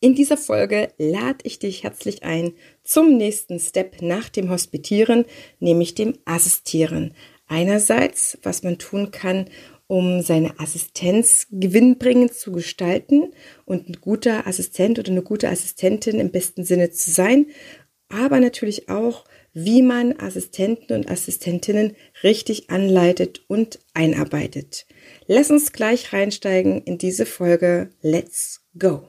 In dieser Folge lade ich dich herzlich ein zum nächsten Step nach dem Hospitieren, nämlich dem Assistieren. Einerseits, was man tun kann, um seine Assistenz gewinnbringend zu gestalten und ein guter Assistent oder eine gute Assistentin im besten Sinne zu sein, aber natürlich auch, wie man Assistenten und Assistentinnen richtig anleitet und einarbeitet. Lass uns gleich reinsteigen in diese Folge. Let's go!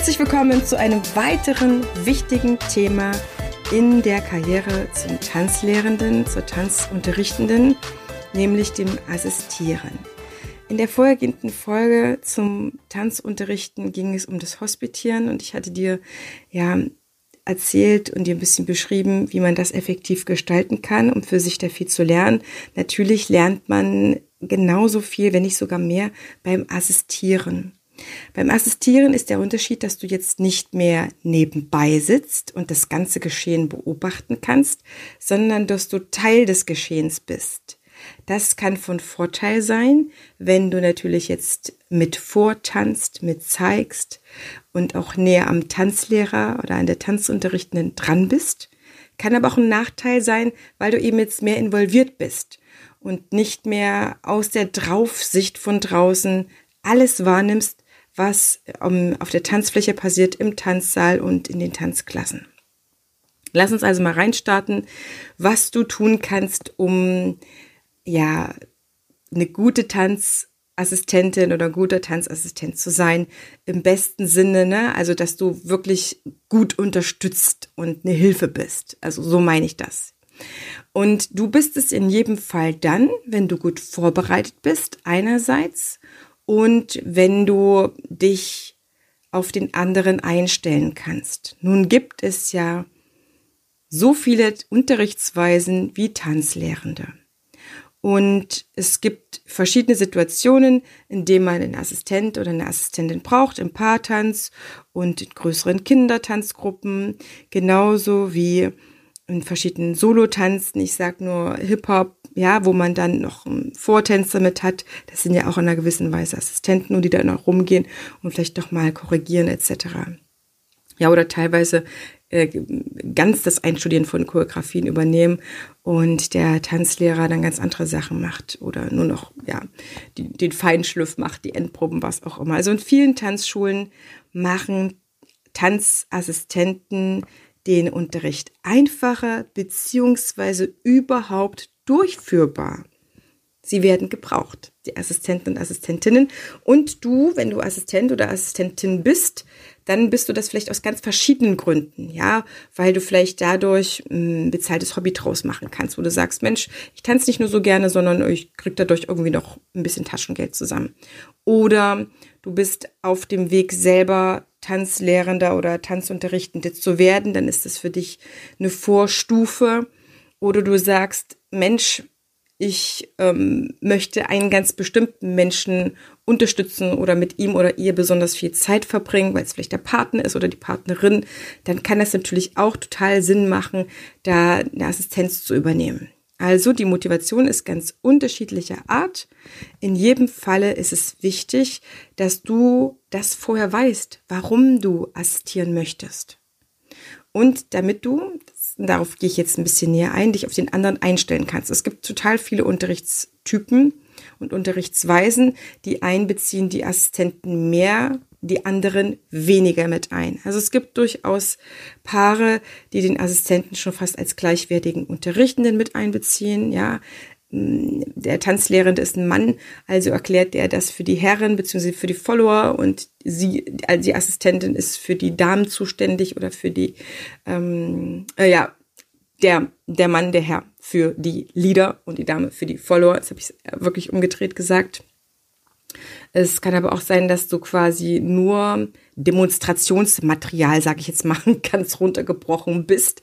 Herzlich willkommen zu einem weiteren wichtigen Thema in der Karriere zum Tanzlehrenden, zur Tanzunterrichtenden, nämlich dem Assistieren. In der vorhergehenden Folge zum Tanzunterrichten ging es um das Hospitieren und ich hatte dir ja erzählt und dir ein bisschen beschrieben, wie man das effektiv gestalten kann, um für sich da viel zu lernen. Natürlich lernt man genauso viel, wenn nicht sogar mehr beim Assistieren. Beim Assistieren ist der Unterschied, dass du jetzt nicht mehr nebenbei sitzt und das ganze Geschehen beobachten kannst, sondern dass du Teil des Geschehens bist. Das kann von Vorteil sein, wenn du natürlich jetzt mit vortanzt, mit zeigst und auch näher am Tanzlehrer oder an der Tanzunterrichtenden dran bist. Kann aber auch ein Nachteil sein, weil du eben jetzt mehr involviert bist und nicht mehr aus der Draufsicht von draußen alles wahrnimmst, was um, auf der Tanzfläche passiert, im Tanzsaal und in den Tanzklassen. Lass uns also mal reinstarten, was du tun kannst, um ja eine gute Tanzassistentin oder ein guter Tanzassistent zu sein, im besten Sinne, ne? Also, dass du wirklich gut unterstützt und eine Hilfe bist. Also, so meine ich das. Und du bist es in jedem Fall dann, wenn du gut vorbereitet bist, einerseits, und wenn du dich auf den anderen einstellen kannst. Nun gibt es ja so viele Unterrichtsweisen wie Tanzlehrende. Und es gibt verschiedene Situationen, in denen man einen Assistent oder eine Assistentin braucht, im Paartanz und in größeren Kindertanzgruppen, genauso wie in verschiedenen Solotanzen. Ich sag nur Hip-Hop, ja, wo man dann noch einen Vortänzer mit hat. Das sind ja auch in einer gewissen Weise Assistenten, die dann auch rumgehen und vielleicht doch mal korrigieren etc. Ja, oder teilweise äh, ganz das Einstudieren von Choreografien übernehmen und der Tanzlehrer dann ganz andere Sachen macht oder nur noch ja die, den Feinschliff macht, die Endproben, was auch immer. Also in vielen Tanzschulen machen Tanzassistenten den Unterricht einfacher beziehungsweise überhaupt durchführbar. Sie werden gebraucht, die Assistenten und Assistentinnen. Und du, wenn du Assistent oder Assistentin bist, dann bist du das vielleicht aus ganz verschiedenen Gründen, ja, weil du vielleicht dadurch ein hm, bezahltes Hobby draus machen kannst, wo du sagst, Mensch, ich tanze nicht nur so gerne, sondern ich krieg dadurch irgendwie noch ein bisschen Taschengeld zusammen. Oder du bist auf dem Weg selber Tanzlehrender oder Tanzunterrichtende zu werden, dann ist das für dich eine Vorstufe. Oder du sagst, Mensch, ich ähm, möchte einen ganz bestimmten Menschen unterstützen oder mit ihm oder ihr besonders viel Zeit verbringen, weil es vielleicht der Partner ist oder die Partnerin, dann kann das natürlich auch total Sinn machen, da eine Assistenz zu übernehmen. Also die Motivation ist ganz unterschiedlicher Art. In jedem Falle ist es wichtig, dass du das vorher weißt, warum du assistieren möchtest. Und damit du, darauf gehe ich jetzt ein bisschen näher ein, dich auf den anderen einstellen kannst. Es gibt total viele Unterrichtstypen und Unterrichtsweisen, die einbeziehen die Assistenten mehr die anderen weniger mit ein. Also es gibt durchaus Paare, die den Assistenten schon fast als gleichwertigen Unterrichtenden mit einbeziehen, ja. Der Tanzlehrende ist ein Mann, also erklärt er das für die Herren bzw. für die Follower und sie, also die Assistentin ist für die Damen zuständig oder für die, ähm, äh, ja, der, der Mann, der Herr. für die Leader und die Dame für die Follower. Das habe ich wirklich umgedreht gesagt. Es kann aber auch sein, dass du quasi nur Demonstrationsmaterial, sage ich jetzt mal, ganz runtergebrochen bist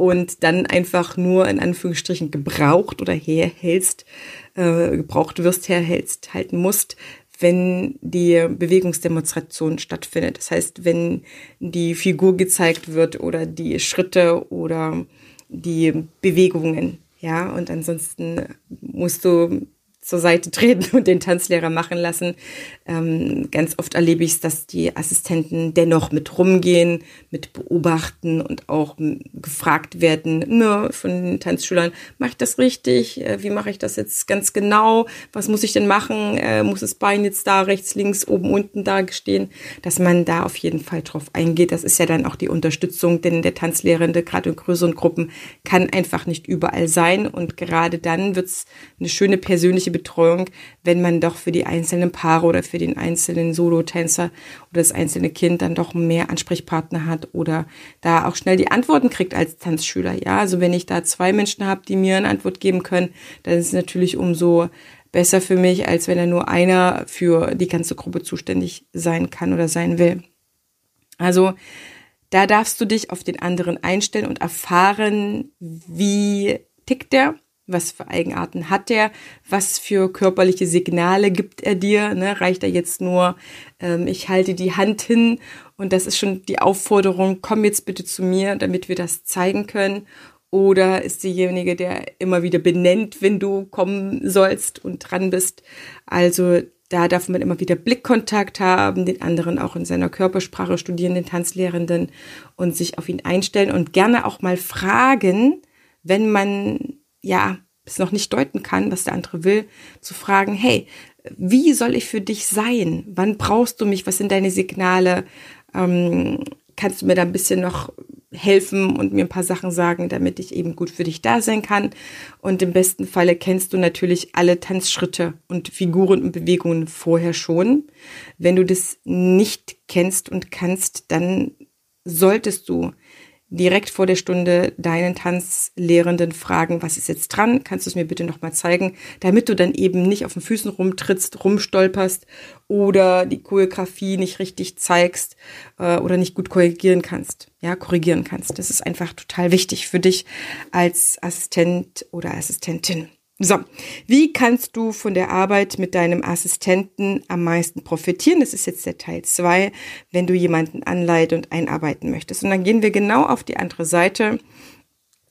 und dann einfach nur in Anführungsstrichen gebraucht oder herhältst, äh, gebraucht wirst, herhältst, halten musst, wenn die Bewegungsdemonstration stattfindet. Das heißt, wenn die Figur gezeigt wird oder die Schritte oder die Bewegungen. Ja, und ansonsten musst du zur Seite treten und den Tanzlehrer machen lassen. Ähm, ganz oft erlebe ich es, dass die Assistenten dennoch mit rumgehen, mit beobachten und auch gefragt werden ne, von den Tanzschülern, mache ich das richtig? Äh, wie mache ich das jetzt ganz genau? Was muss ich denn machen? Äh, muss das Bein jetzt da rechts, links, oben, unten da stehen? Dass man da auf jeden Fall drauf eingeht. Das ist ja dann auch die Unterstützung, denn der Tanzlehrende, gerade in größeren Gruppen, kann einfach nicht überall sein. Und gerade dann wird es eine schöne persönliche persönliche Betreuung, wenn man doch für die einzelnen Paare oder für den einzelnen Solotänzer oder das einzelne Kind dann doch mehr Ansprechpartner hat oder da auch schnell die Antworten kriegt als Tanzschüler. Ja, also wenn ich da zwei Menschen habe, die mir eine Antwort geben können, dann ist es natürlich umso besser für mich, als wenn da nur einer für die ganze Gruppe zuständig sein kann oder sein will. Also da darfst du dich auf den anderen einstellen und erfahren, wie tickt der was für Eigenarten hat er? Was für körperliche Signale gibt er dir? Ne? Reicht er jetzt nur, ähm, ich halte die Hand hin und das ist schon die Aufforderung, komm jetzt bitte zu mir, damit wir das zeigen können? Oder ist derjenige, der immer wieder benennt, wenn du kommen sollst und dran bist? Also da darf man immer wieder Blickkontakt haben, den anderen auch in seiner Körpersprache studieren, den Tanzlehrenden und sich auf ihn einstellen und gerne auch mal fragen, wenn man ja, es noch nicht deuten kann, was der andere will, zu fragen, hey, wie soll ich für dich sein? Wann brauchst du mich? Was sind deine Signale? Ähm, kannst du mir da ein bisschen noch helfen und mir ein paar Sachen sagen, damit ich eben gut für dich da sein kann. Und im besten Falle kennst du natürlich alle Tanzschritte und Figuren und Bewegungen vorher schon. Wenn du das nicht kennst und kannst, dann solltest du direkt vor der Stunde deinen Tanzlehrenden fragen, was ist jetzt dran? Kannst du es mir bitte nochmal zeigen? Damit du dann eben nicht auf den Füßen rumtrittst, rumstolperst oder die Choreografie nicht richtig zeigst äh, oder nicht gut korrigieren kannst. Ja, korrigieren kannst. Das ist einfach total wichtig für dich als Assistent oder Assistentin. So, wie kannst du von der Arbeit mit deinem Assistenten am meisten profitieren? Das ist jetzt der Teil zwei, wenn du jemanden anleiten und einarbeiten möchtest. Und dann gehen wir genau auf die andere Seite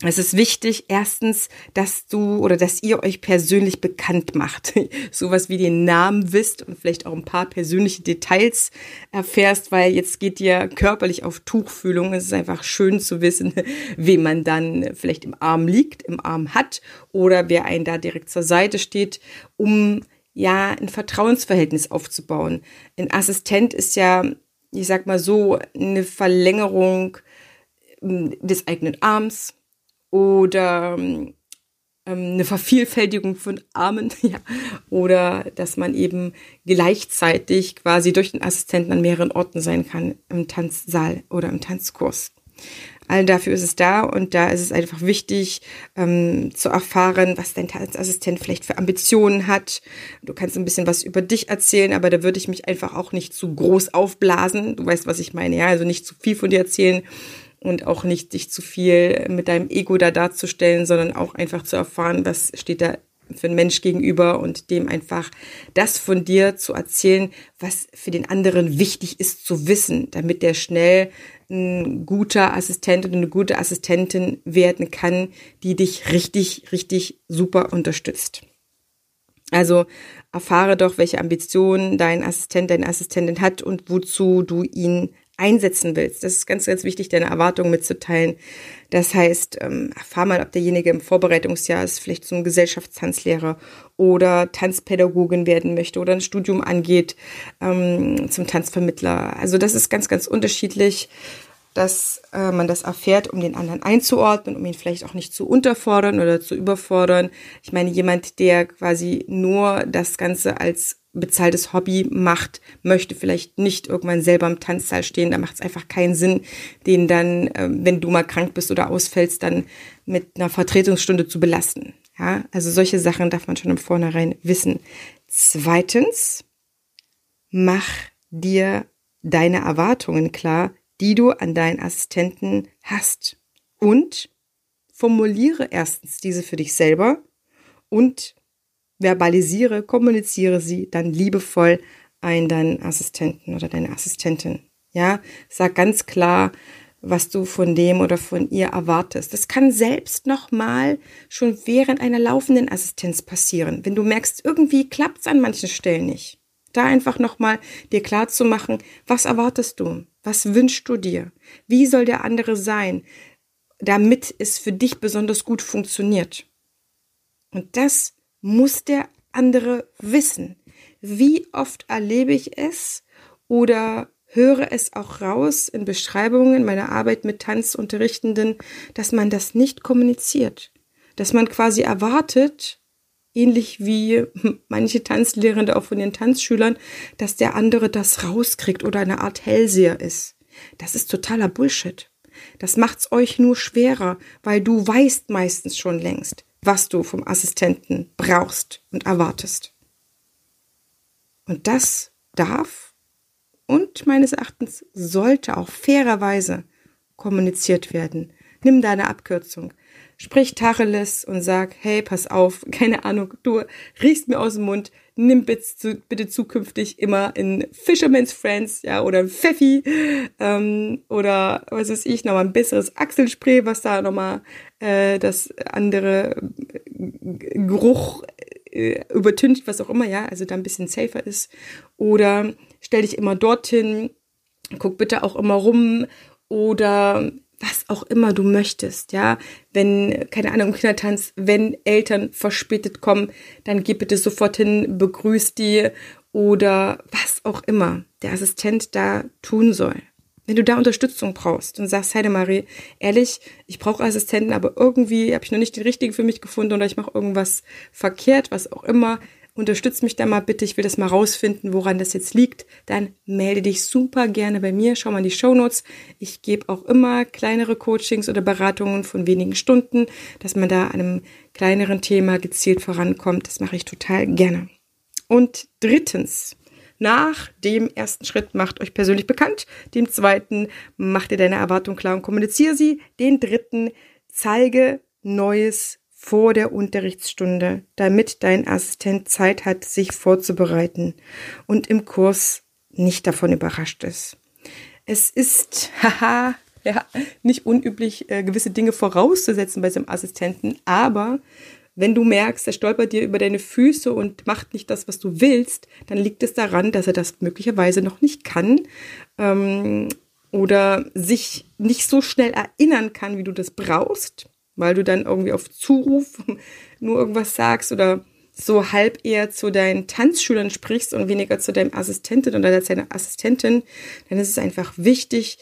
es ist wichtig, erstens, dass du oder dass ihr euch persönlich bekannt macht. Sowas wie den Namen wisst und vielleicht auch ein paar persönliche Details erfährst, weil jetzt geht ihr körperlich auf Tuchfühlung. Es ist einfach schön zu wissen, wem man dann vielleicht im Arm liegt, im Arm hat oder wer einen da direkt zur Seite steht, um ja ein Vertrauensverhältnis aufzubauen. Ein Assistent ist ja, ich sag mal so, eine Verlängerung ähm, des eigenen Arms oder ähm, eine Vervielfältigung von Armen, ja, oder dass man eben gleichzeitig quasi durch den Assistenten an mehreren Orten sein kann im Tanzsaal oder im Tanzkurs. All dafür ist es da und da ist es einfach wichtig ähm, zu erfahren, was dein Tanzassistent vielleicht für Ambitionen hat. Du kannst ein bisschen was über dich erzählen, aber da würde ich mich einfach auch nicht zu groß aufblasen. Du weißt, was ich meine, ja, also nicht zu viel von dir erzählen, und auch nicht dich zu viel mit deinem Ego da darzustellen, sondern auch einfach zu erfahren, was steht da für ein Mensch gegenüber und dem einfach das von dir zu erzählen, was für den anderen wichtig ist zu wissen, damit der schnell ein guter Assistent und eine gute Assistentin werden kann, die dich richtig, richtig super unterstützt. Also erfahre doch, welche Ambitionen dein Assistent, deine Assistentin hat und wozu du ihn einsetzen willst. Das ist ganz, ganz wichtig, deine Erwartungen mitzuteilen. Das heißt, ähm, erfahr mal, ob derjenige im Vorbereitungsjahr ist, vielleicht zum Gesellschaftstanzlehrer oder Tanzpädagogin werden möchte oder ein Studium angeht ähm, zum Tanzvermittler. Also das ist ganz, ganz unterschiedlich dass äh, man das erfährt, um den anderen einzuordnen, um ihn vielleicht auch nicht zu unterfordern oder zu überfordern. Ich meine, jemand, der quasi nur das Ganze als bezahltes Hobby macht, möchte vielleicht nicht irgendwann selber im Tanzsaal stehen. Da macht es einfach keinen Sinn, den dann, äh, wenn du mal krank bist oder ausfällst, dann mit einer Vertretungsstunde zu belasten. Ja, also solche Sachen darf man schon im Vornherein wissen. Zweitens, mach dir deine Erwartungen klar, die du an deinen Assistenten hast. Und formuliere erstens diese für dich selber und verbalisiere, kommuniziere sie dann liebevoll ein deinen Assistenten oder deine Assistentin. Ja, sag ganz klar, was du von dem oder von ihr erwartest. Das kann selbst nochmal schon während einer laufenden Assistenz passieren. Wenn du merkst, irgendwie klappt es an manchen Stellen nicht. Da einfach nochmal dir klar zu machen, was erwartest du? Was wünschst du dir? Wie soll der andere sein, damit es für dich besonders gut funktioniert? Und das muss der andere wissen. Wie oft erlebe ich es oder höre es auch raus in Beschreibungen meiner Arbeit mit Tanzunterrichtenden, dass man das nicht kommuniziert, dass man quasi erwartet, ähnlich wie manche Tanzlehrende auch von den Tanzschülern, dass der andere das rauskriegt oder eine Art Hellseher ist. Das ist totaler Bullshit. Das macht's euch nur schwerer, weil du weißt meistens schon längst, was du vom Assistenten brauchst und erwartest. Und das darf und meines Erachtens sollte auch fairerweise kommuniziert werden. Nimm deine Abkürzung. Sprich Tacheles und sag, hey, pass auf, keine Ahnung, du riechst mir aus dem Mund, nimm bitte, zukünftig immer in Fisherman's Friends, ja, oder Pfeffi, ähm, oder was weiß ich, nochmal ein besseres Achselspray, was da nochmal äh, das andere Geruch äh, übertüncht, was auch immer, ja, also da ein bisschen safer ist. Oder stell dich immer dorthin, guck bitte auch immer rum oder was auch immer du möchtest, ja. Wenn, keine Ahnung, Kindertanz, wenn Eltern verspätet kommen, dann geh bitte sofort hin, begrüß die oder was auch immer der Assistent da tun soll. Wenn du da Unterstützung brauchst und sagst, Heidemarie, ehrlich, ich brauche Assistenten, aber irgendwie habe ich noch nicht den richtigen für mich gefunden oder ich mache irgendwas verkehrt, was auch immer, unterstütz mich da mal bitte, ich will das mal rausfinden, woran das jetzt liegt, dann melde dich super gerne bei mir, schau mal in die Show Notes. Ich gebe auch immer kleinere Coachings oder Beratungen von wenigen Stunden, dass man da an einem kleineren Thema gezielt vorankommt. Das mache ich total gerne. Und drittens, nach dem ersten Schritt macht euch persönlich bekannt. Dem zweiten macht ihr deine Erwartung klar und kommuniziere sie. Den dritten zeige Neues vor der Unterrichtsstunde, damit dein Assistent Zeit hat, sich vorzubereiten und im Kurs nicht davon überrascht ist. Es ist, haha, ja, nicht unüblich, äh, gewisse Dinge vorauszusetzen bei seinem Assistenten, aber wenn du merkst, er stolpert dir über deine Füße und macht nicht das, was du willst, dann liegt es daran, dass er das möglicherweise noch nicht kann ähm, oder sich nicht so schnell erinnern kann, wie du das brauchst, weil du dann irgendwie auf Zuruf nur irgendwas sagst oder so halb eher zu deinen Tanzschülern sprichst und weniger zu deinem Assistenten oder deiner Assistentin, dann ist es einfach wichtig,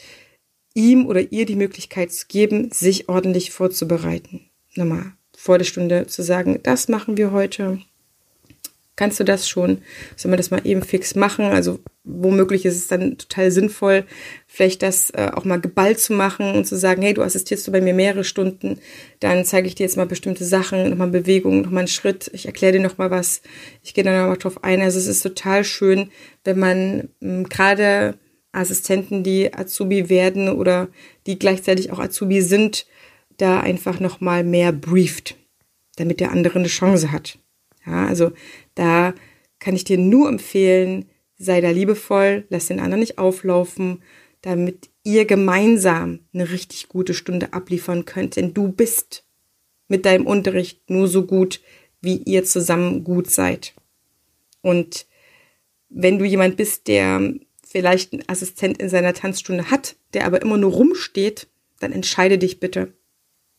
ihm oder ihr die Möglichkeit zu geben, sich ordentlich vorzubereiten. Nochmal vor der Stunde zu sagen, das machen wir heute. Kannst du das schon? Soll man das mal eben fix machen? Also womöglich ist es dann total sinnvoll, vielleicht das äh, auch mal geballt zu machen und zu sagen, hey, du assistierst du bei mir mehrere Stunden, dann zeige ich dir jetzt mal bestimmte Sachen, nochmal Bewegungen, nochmal einen Schritt, ich erkläre dir nochmal was, ich gehe dann nochmal drauf ein. Also es ist total schön, wenn man ähm, gerade Assistenten, die Azubi werden oder die gleichzeitig auch Azubi sind, da einfach nochmal mehr brieft, damit der andere eine Chance hat. Ja, also da kann ich dir nur empfehlen, sei da liebevoll, lass den anderen nicht auflaufen, damit ihr gemeinsam eine richtig gute Stunde abliefern könnt. Denn du bist mit deinem Unterricht nur so gut, wie ihr zusammen gut seid. Und wenn du jemand bist, der vielleicht einen Assistent in seiner Tanzstunde hat, der aber immer nur rumsteht, dann entscheide dich bitte.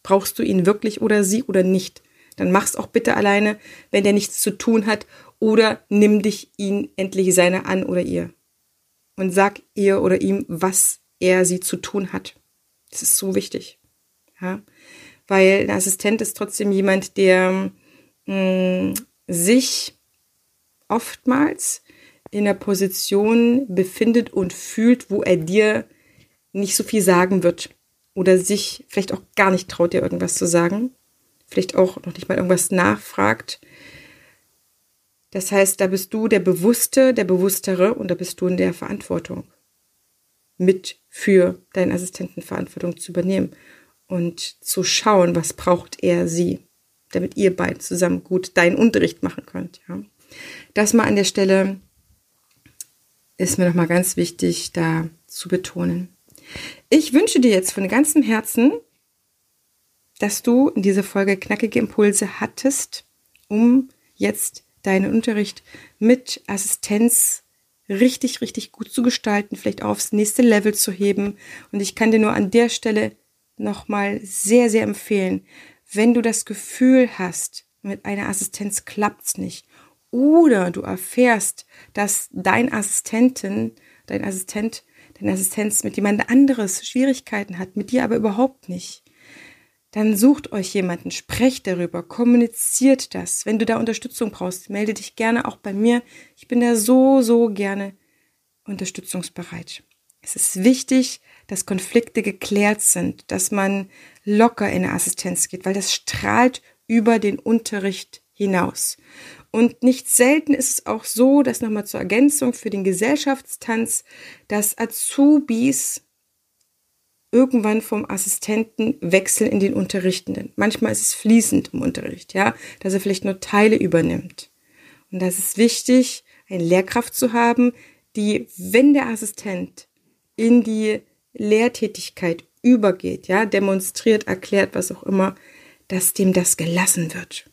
Brauchst du ihn wirklich oder sie oder nicht? Dann mach's auch bitte alleine, wenn der nichts zu tun hat, oder nimm dich ihn endlich seine an oder ihr. Und sag ihr oder ihm, was er sie zu tun hat. Das ist so wichtig. Ja? Weil ein Assistent ist trotzdem jemand, der mh, mm, sich oftmals in einer Position befindet und fühlt, wo er dir nicht so viel sagen wird oder sich vielleicht auch gar nicht traut, dir irgendwas zu sagen, vielleicht auch noch nicht mal irgendwas nachfragt. Das heißt, da bist du der Bewusste, der Bewusstere und da bist du in der Verantwortung, mit für deinen Assistenten Verantwortung zu übernehmen und zu schauen, was braucht er sie, damit ihr beiden zusammen gut deinen Unterricht machen könnt. Ja. Das mal an der Stelle ist mir nochmal ganz wichtig, da zu betonen. Ich wünsche dir jetzt von ganzem Herzen, dass du in dieser Folge knackige Impulse hattest, um jetzt deinen Unterricht mit Assistenz richtig, richtig gut zu gestalten, vielleicht aufs nächste Level zu heben. Und ich kann dir nur an der Stelle nochmal sehr, sehr empfehlen, wenn du das Gefühl hast, mit einer Assistenz klappt's nicht oder du erfährst, dass dein Assistentin, dein Assistent, deine Assistenz mit jemand anderes Schwierigkeiten hat, mit dir aber überhaupt nicht, dann sucht euch jemanden, sprecht darüber, kommuniziert das. Wenn du da Unterstützung brauchst, melde dich gerne auch bei mir. Ich bin da so, so gerne unterstützungsbereit. Es ist wichtig, dass Konflikte geklärt sind, dass man locker in eine Assistenz geht, weil das strahlt über den Unterricht hinaus. Und nicht selten ist es auch so, dass nochmal zur Ergänzung für den Gesellschaftstanz, dass Azubis irgendwann vom Assistenten wechseln in den Unterrichtenden. Manchmal ist es fließend im Unterricht, ja, dass er vielleicht nur Teile übernimmt. Und das ist wichtig, eine Lehrkraft zu haben, die, wenn der Assistent in die Lehrtätigkeit übergeht, ja, demonstriert, erklärt, was auch immer, dass dem das gelassen wird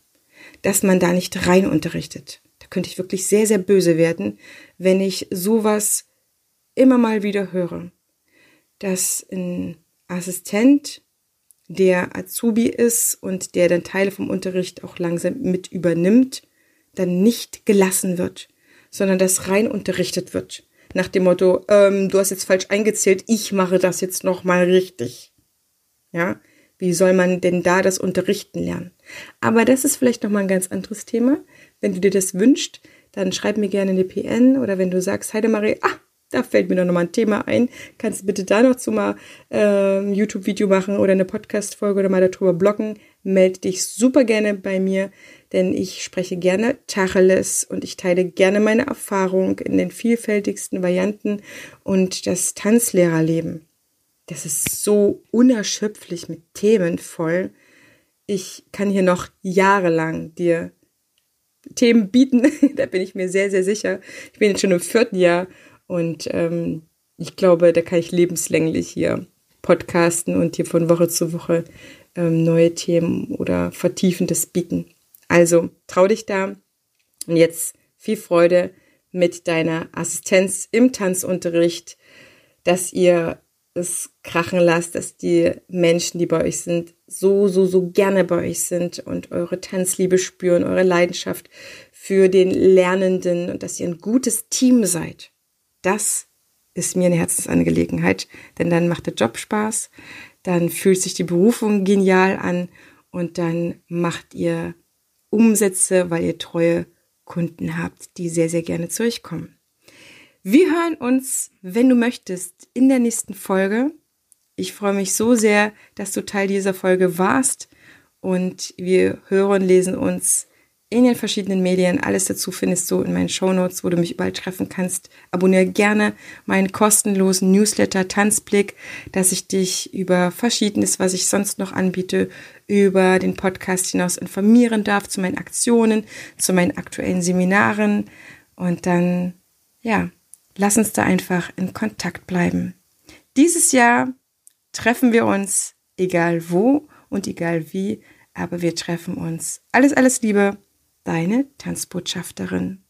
dass man da nicht rein unterrichtet. Da könnte ich wirklich sehr, sehr böse werden, wenn ich sowas immer mal wieder höre. Dass ein Assistent, der Azubi ist und der dann Teile vom Unterricht auch langsam mit übernimmt, dann nicht gelassen wird, sondern dass rein unterrichtet wird. Nach dem Motto, ähm, du hast jetzt falsch eingezählt, ich mache das jetzt nochmal richtig. Ja, wie soll man denn da das Unterrichten lernen? Aber das ist vielleicht nochmal ein ganz anderes Thema. Wenn du dir das wünschst, dann schreib mir gerne eine PN oder wenn du sagst, Heidemarie, ah, da fällt mir noch mal ein Thema ein, kannst du bitte da noch zu mal äh, YouTube-Video machen oder eine Podcast-Folge oder mal darüber bloggen, melde dich super gerne bei mir, denn ich spreche gerne Tacheles und ich teile gerne meine Erfahrung in den vielfältigsten Varianten und das Tanzlehrerleben das ist so unerschöpflich mit Themen voll. Ich kann hier noch jahrelang dir Themen bieten, da bin ich mir sehr, sehr sicher. Ich bin jetzt schon im vierten Jahr und ähm, ich glaube, da kann ich lebenslänglich hier podcasten und hier von Woche zu Woche ähm, neue Themen oder Vertiefendes bieten. Also trau dich da und jetzt viel Freude mit deiner Assistenz im Tanzunterricht, dass ihr es krachen lasst, dass die Menschen, die bei euch sind, so, so, so gerne bei euch sind und eure Tanzliebe spüren, eure Leidenschaft für den Lernenden und dass ihr ein gutes Team seid. Das ist mir eine Herzensangelegenheit, denn dann macht der Job Spaß, dann fühlt sich die Berufung genial an und dann macht ihr Umsätze, weil ihr treue Kunden habt, die sehr, sehr gerne zu euch kommen. Wir hören uns, wenn du möchtest, in der nächsten Folge. Ich freue mich so sehr, dass du Teil dieser Folge warst und wir hören, lesen uns in den verschiedenen Medien. Alles dazu findest du in meinen Shownotes, wo du mich überall treffen kannst. Abonniere gerne meinen kostenlosen Newsletter Tanzblick, dass ich dich über Verschiedenes, was ich sonst noch anbiete, über den Podcast hinaus informieren darf, zu meinen Aktionen, zu meinen aktuellen Seminaren. Und dann, ja, Lass uns da einfach in Kontakt bleiben. Dieses Jahr treffen wir uns, egal wo und egal wie, aber wir treffen uns. Alles, alles Liebe, deine Tanzbotschafterin.